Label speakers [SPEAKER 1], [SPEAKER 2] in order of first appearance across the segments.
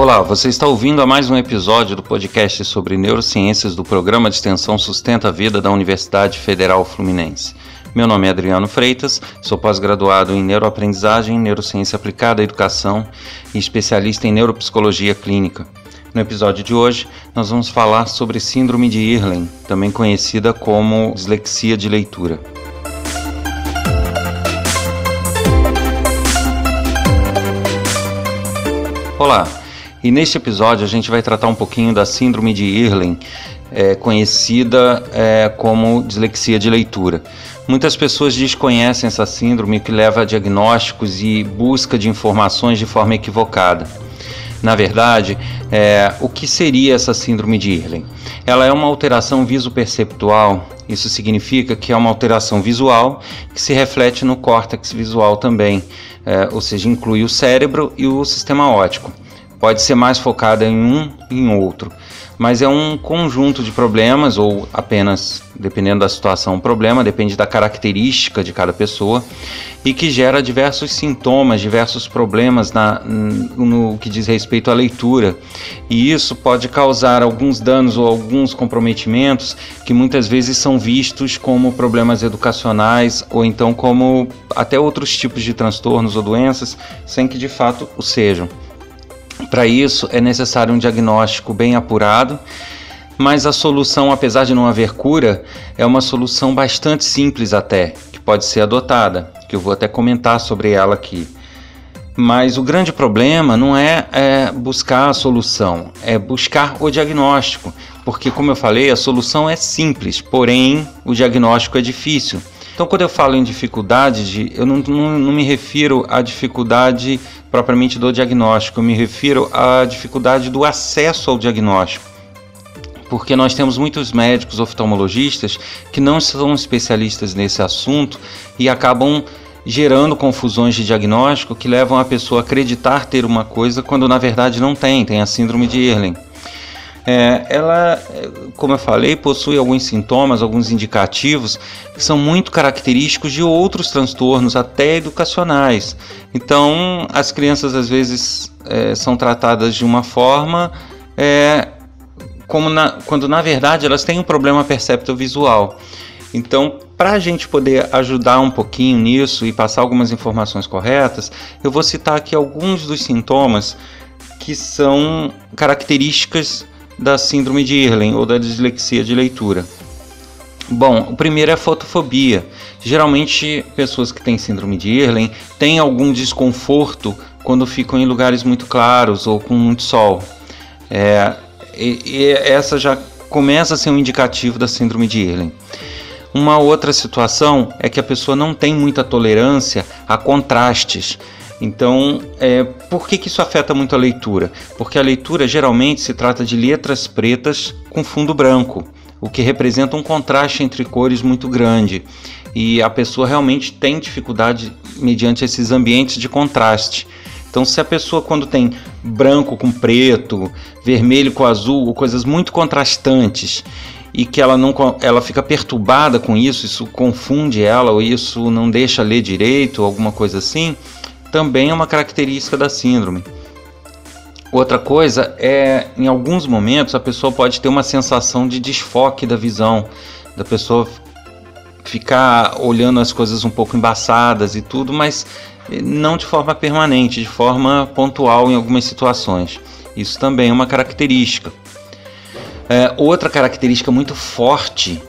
[SPEAKER 1] Olá, você está ouvindo a mais um episódio do podcast sobre neurociências do programa de extensão Sustenta a Vida da Universidade Federal Fluminense. Meu nome é Adriano Freitas, sou pós-graduado em neuroaprendizagem, neurociência aplicada à educação e especialista em neuropsicologia clínica. No episódio de hoje, nós vamos falar sobre síndrome de Irlen, também conhecida como dislexia de leitura. Olá, e neste episódio a gente vai tratar um pouquinho da síndrome de Irlen, é, conhecida é, como dislexia de leitura. Muitas pessoas desconhecem essa síndrome que leva a diagnósticos e busca de informações de forma equivocada. Na verdade, é, o que seria essa síndrome de Irlen? Ela é uma alteração visoperceptual. Isso significa que é uma alteração visual que se reflete no córtex visual também, é, ou seja, inclui o cérebro e o sistema óptico. Pode ser mais focada em um e em outro mas é um conjunto de problemas, ou apenas, dependendo da situação, um problema, depende da característica de cada pessoa, e que gera diversos sintomas, diversos problemas na, no que diz respeito à leitura. E isso pode causar alguns danos ou alguns comprometimentos que muitas vezes são vistos como problemas educacionais ou então como até outros tipos de transtornos ou doenças, sem que de fato o sejam. Para isso é necessário um diagnóstico bem apurado, mas a solução, apesar de não haver cura, é uma solução bastante simples até, que pode ser adotada, que eu vou até comentar sobre ela aqui. Mas o grande problema não é, é buscar a solução, é buscar o diagnóstico, porque, como eu falei, a solução é simples, porém o diagnóstico é difícil. Então, quando eu falo em dificuldade, de, eu não, não, não me refiro à dificuldade propriamente do diagnóstico, eu me refiro à dificuldade do acesso ao diagnóstico. Porque nós temos muitos médicos oftalmologistas que não são especialistas nesse assunto e acabam gerando confusões de diagnóstico que levam a pessoa a acreditar ter uma coisa quando na verdade não tem, tem a síndrome de Erlen. É, ela, como eu falei, possui alguns sintomas, alguns indicativos que são muito característicos de outros transtornos, até educacionais. Então, as crianças às vezes é, são tratadas de uma forma, é, como na, quando na verdade elas têm um problema percepto-visual. Então, para a gente poder ajudar um pouquinho nisso e passar algumas informações corretas, eu vou citar aqui alguns dos sintomas que são características da síndrome de Irlen ou da dislexia de leitura. Bom, o primeiro é a fotofobia. Geralmente, pessoas que têm síndrome de Irlen têm algum desconforto quando ficam em lugares muito claros ou com muito sol. É, e, e essa já começa a ser um indicativo da síndrome de Irlen. Uma outra situação é que a pessoa não tem muita tolerância a contrastes. Então, é, por que, que isso afeta muito a leitura? Porque a leitura geralmente se trata de letras pretas com fundo branco, o que representa um contraste entre cores muito grande. E a pessoa realmente tem dificuldade mediante esses ambientes de contraste. Então, se a pessoa, quando tem branco com preto, vermelho com azul, coisas muito contrastantes, e que ela não ela fica perturbada com isso, isso confunde ela, ou isso não deixa ler direito, alguma coisa assim, também é uma característica da síndrome. Outra coisa é, em alguns momentos, a pessoa pode ter uma sensação de desfoque da visão, da pessoa ficar olhando as coisas um pouco embaçadas e tudo, mas não de forma permanente, de forma pontual em algumas situações. Isso também é uma característica. É, outra característica muito forte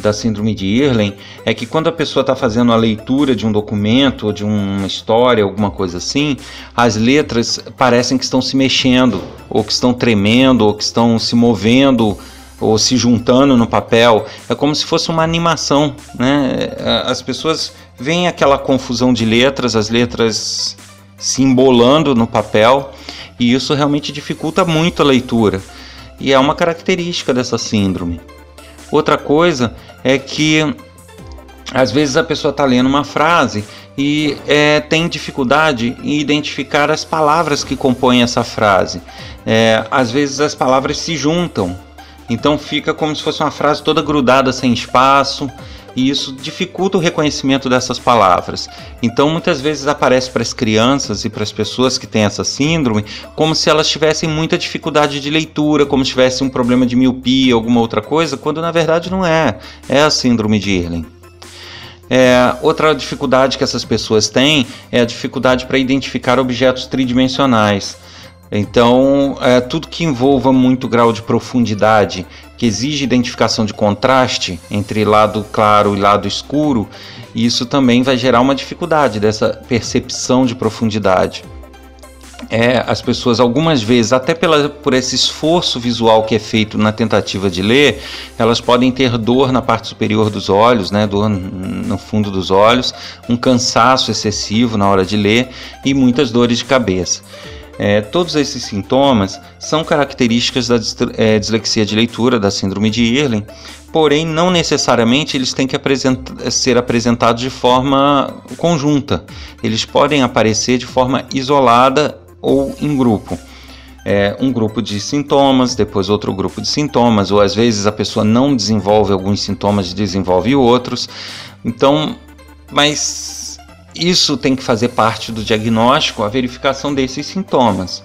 [SPEAKER 1] da síndrome de Irlen é que quando a pessoa está fazendo a leitura de um documento de uma história, alguma coisa assim, as letras parecem que estão se mexendo, ou que estão tremendo, ou que estão se movendo, ou se juntando no papel. É como se fosse uma animação. Né? As pessoas veem aquela confusão de letras, as letras se embolando no papel, e isso realmente dificulta muito a leitura. E é uma característica dessa síndrome. Outra coisa é que às vezes a pessoa está lendo uma frase e é, tem dificuldade em identificar as palavras que compõem essa frase. É, às vezes as palavras se juntam, então fica como se fosse uma frase toda grudada sem espaço e isso dificulta o reconhecimento dessas palavras. Então, muitas vezes aparece para as crianças e para as pessoas que têm essa síndrome como se elas tivessem muita dificuldade de leitura, como se tivessem um problema de miopia, alguma outra coisa, quando na verdade não é. É a síndrome de Irlen. É, outra dificuldade que essas pessoas têm é a dificuldade para identificar objetos tridimensionais. Então, é, tudo que envolva muito grau de profundidade, que exige identificação de contraste entre lado claro e lado escuro, isso também vai gerar uma dificuldade dessa percepção de profundidade. É, as pessoas algumas vezes, até pela, por esse esforço visual que é feito na tentativa de ler, elas podem ter dor na parte superior dos olhos, né, dor no fundo dos olhos, um cansaço excessivo na hora de ler e muitas dores de cabeça. É, todos esses sintomas são características da é, dislexia de leitura, da síndrome de Irlen, porém não necessariamente eles têm que ser apresentados de forma conjunta. Eles podem aparecer de forma isolada ou em grupo. É, um grupo de sintomas, depois outro grupo de sintomas, ou às vezes a pessoa não desenvolve alguns sintomas e desenvolve outros. Então, mas isso tem que fazer parte do diagnóstico, a verificação desses sintomas.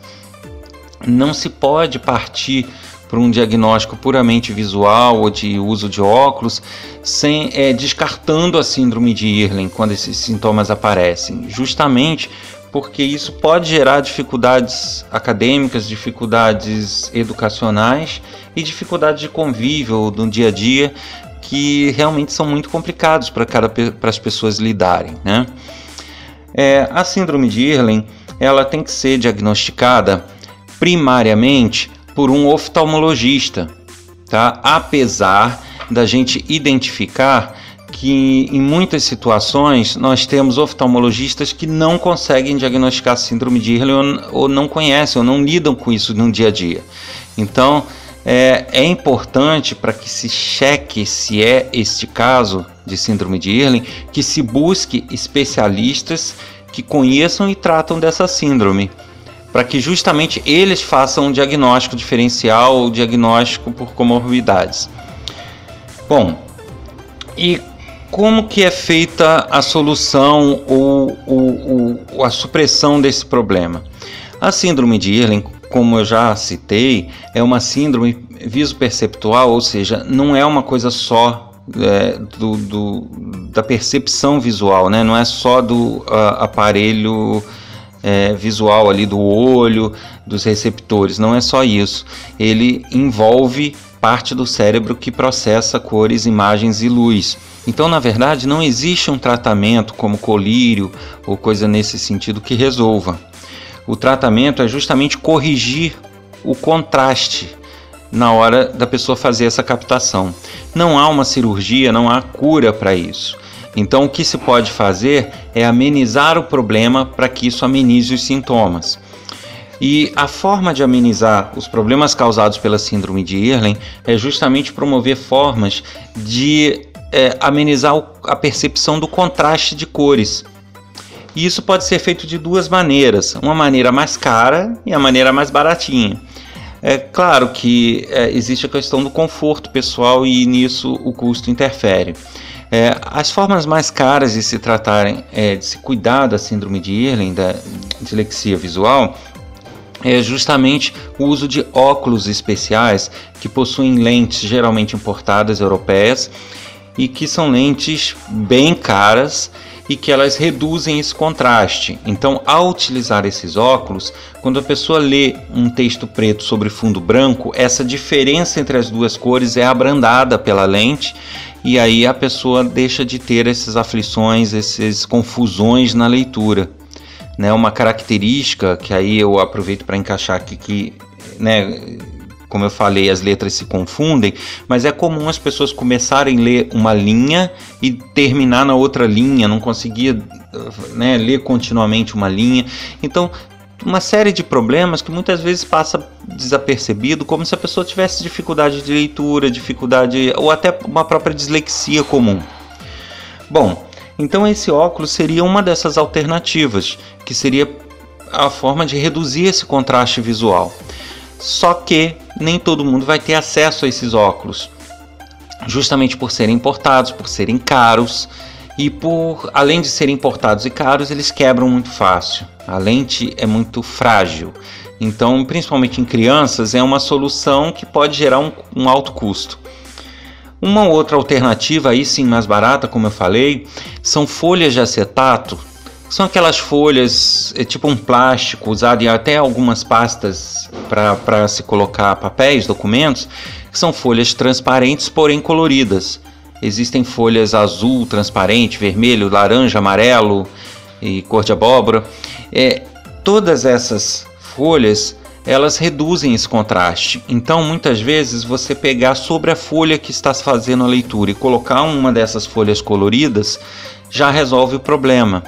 [SPEAKER 1] Não se pode partir para um diagnóstico puramente visual ou de uso de óculos, sem é, descartando a síndrome de Irlen quando esses sintomas aparecem, justamente porque isso pode gerar dificuldades acadêmicas, dificuldades educacionais e dificuldades de convívio no dia a dia que realmente são muito complicados para as pessoas lidarem, né? É, a síndrome de Irlen ela tem que ser diagnosticada primariamente por um oftalmologista, tá? Apesar da gente identificar que em muitas situações nós temos oftalmologistas que não conseguem diagnosticar síndrome de Irlen ou, ou não conhecem ou não lidam com isso no dia a dia. Então, é, é importante para que se cheque se é este caso de síndrome de Irlen, que se busque especialistas que conheçam e tratam dessa síndrome, para que justamente eles façam um diagnóstico diferencial ou diagnóstico por comorbidades. Bom, e como que é feita a solução ou, ou, ou a supressão desse problema? A síndrome de Irlen, como eu já citei, é uma síndrome visoperceptual, ou seja, não é uma coisa só é, do, do, da percepção visual, né? não é só do aparelho é, visual ali do olho, dos receptores, não é só isso. Ele envolve parte do cérebro que processa cores, imagens e luz. Então, na verdade, não existe um tratamento como colírio ou coisa nesse sentido que resolva. O tratamento é justamente corrigir o contraste na hora da pessoa fazer essa captação. Não há uma cirurgia, não há cura para isso. Então, o que se pode fazer é amenizar o problema para que isso amenize os sintomas. E a forma de amenizar os problemas causados pela síndrome de Irlen é justamente promover formas de é, amenizar a percepção do contraste de cores. E isso pode ser feito de duas maneiras: uma maneira mais cara e a maneira mais baratinha. É claro que é, existe a questão do conforto pessoal e nisso o custo interfere. É, as formas mais caras de se tratarem, é, de se cuidar da síndrome de Irlen, da dislexia visual, é justamente o uso de óculos especiais que possuem lentes geralmente importadas europeias e que são lentes bem caras e que elas reduzem esse contraste. Então, ao utilizar esses óculos, quando a pessoa lê um texto preto sobre fundo branco, essa diferença entre as duas cores é abrandada pela lente e aí a pessoa deixa de ter essas aflições, essas confusões na leitura. Né, uma característica que aí eu aproveito para encaixar aqui que né, como eu falei, as letras se confundem, mas é comum as pessoas começarem a ler uma linha e terminar na outra linha, não conseguir né, ler continuamente uma linha. Então, uma série de problemas que muitas vezes passa desapercebido, como se a pessoa tivesse dificuldade de leitura, dificuldade ou até uma própria dislexia comum. Bom, então esse óculos seria uma dessas alternativas, que seria a forma de reduzir esse contraste visual. Só que nem todo mundo vai ter acesso a esses óculos. justamente por serem importados, por serem caros e por além de serem importados e caros, eles quebram muito fácil. A lente é muito frágil. Então, principalmente em crianças, é uma solução que pode gerar um, um alto custo. Uma outra alternativa, aí sim mais barata, como eu falei, são folhas de acetato. São aquelas folhas, é tipo um plástico, usado em até algumas pastas para se colocar papéis, documentos, que são folhas transparentes, porém coloridas. Existem folhas azul, transparente, vermelho, laranja, amarelo e cor de abóbora. É, todas essas folhas elas reduzem esse contraste. Então, muitas vezes, você pegar sobre a folha que está fazendo a leitura e colocar uma dessas folhas coloridas já resolve o problema.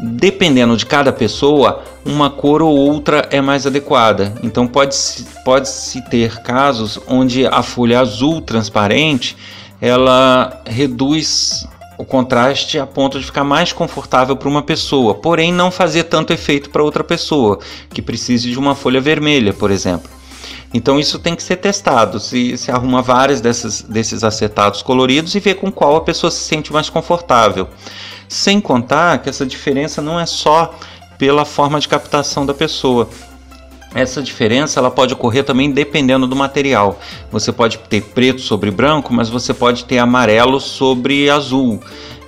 [SPEAKER 1] Dependendo de cada pessoa, uma cor ou outra é mais adequada. Então, pode-se pode -se ter casos onde a folha azul transparente ela reduz o contraste a ponto de ficar mais confortável para uma pessoa, porém não fazer tanto efeito para outra pessoa que precise de uma folha vermelha, por exemplo. Então isso tem que ser testado. Se, se arruma várias desses acetatos coloridos e vê com qual a pessoa se sente mais confortável. Sem contar que essa diferença não é só pela forma de captação da pessoa. Essa diferença ela pode ocorrer também dependendo do material. Você pode ter preto sobre branco, mas você pode ter amarelo sobre azul.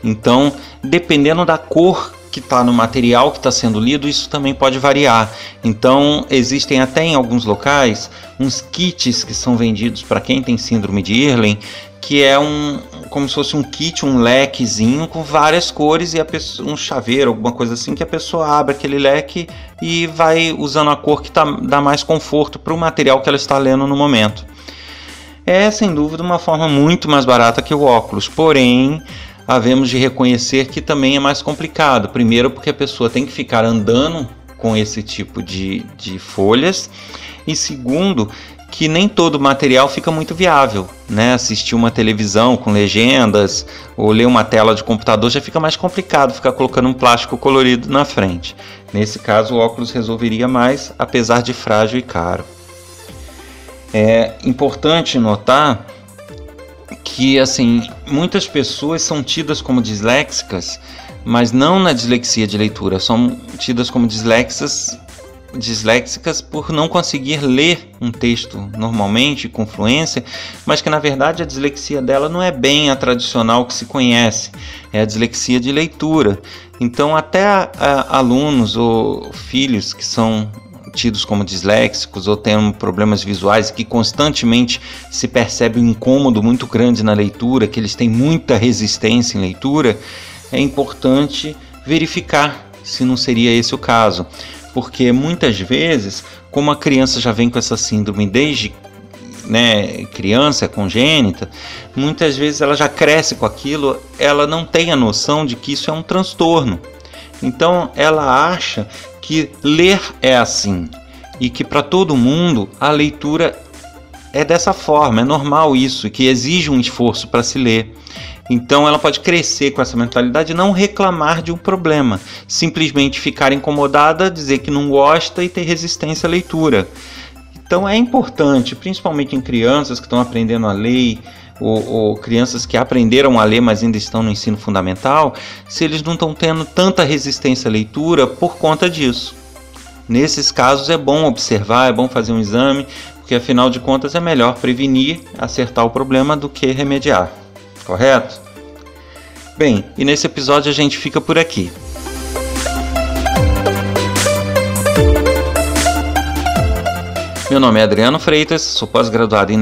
[SPEAKER 1] Então, dependendo da cor que está no material que está sendo lido, isso também pode variar. Então, existem até em alguns locais uns kits que são vendidos para quem tem síndrome de Irlen, que é um como se fosse um kit, um lequezinho com várias cores e pessoa, um chaveiro, alguma coisa assim, que a pessoa abre aquele leque e vai usando a cor que tá, dá mais conforto para o material que ela está lendo no momento. É sem dúvida uma forma muito mais barata que o óculos, porém havemos de reconhecer que também é mais complicado. Primeiro, porque a pessoa tem que ficar andando com esse tipo de, de folhas, e segundo, que nem todo material fica muito viável, né? Assistir uma televisão com legendas ou ler uma tela de computador já fica mais complicado ficar colocando um plástico colorido na frente. Nesse caso, o óculos resolveria mais, apesar de frágil e caro. É importante notar que assim muitas pessoas são tidas como disléxicas, mas não na dislexia de leitura, são tidas como disléxicas disléxicas por não conseguir ler um texto normalmente, com fluência, mas que na verdade a dislexia dela não é bem a tradicional que se conhece, é a dislexia de leitura. Então, até a, a, alunos ou filhos que são tidos como disléxicos ou têm problemas visuais que constantemente se percebe um incômodo muito grande na leitura, que eles têm muita resistência em leitura, é importante verificar se não seria esse o caso porque muitas vezes, como a criança já vem com essa síndrome desde né, criança congênita, muitas vezes ela já cresce com aquilo, ela não tem a noção de que isso é um transtorno. Então ela acha que ler é assim e que para todo mundo a leitura é dessa forma, é normal isso, que exige um esforço para se ler. Então ela pode crescer com essa mentalidade e não reclamar de um problema, simplesmente ficar incomodada, dizer que não gosta e ter resistência à leitura. Então é importante, principalmente em crianças que estão aprendendo a ler, ou, ou, crianças que aprenderam a ler, mas ainda estão no ensino fundamental, se eles não estão tendo tanta resistência à leitura por conta disso. Nesses casos é bom observar, é bom fazer um exame, porque afinal de contas é melhor prevenir, acertar o problema do que remediar correto? Bem, e nesse episódio a gente fica por aqui. Meu nome é Adriano Freitas, sou pós-graduado em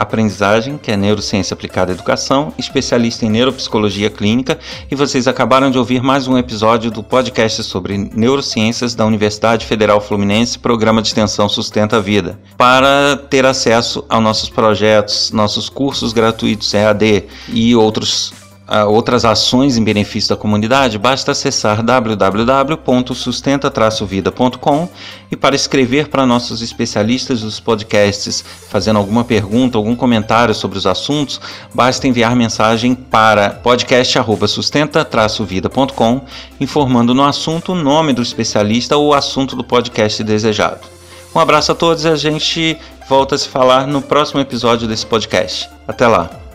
[SPEAKER 1] neuroaprendizagem, que é neurociência aplicada à educação, especialista em neuropsicologia clínica, e vocês acabaram de ouvir mais um episódio do podcast sobre neurociências da Universidade Federal Fluminense, programa de extensão Sustenta a Vida. Para ter acesso aos nossos projetos, nossos cursos gratuitos EAD e outros outras ações em benefício da comunidade, basta acessar www.sustenta-vida.com e para escrever para nossos especialistas dos podcasts, fazendo alguma pergunta, algum comentário sobre os assuntos, basta enviar mensagem para podcast@sustenta-vida.com, informando no assunto o nome do especialista ou o assunto do podcast desejado. Um abraço a todos e a gente volta a se falar no próximo episódio desse podcast. Até lá.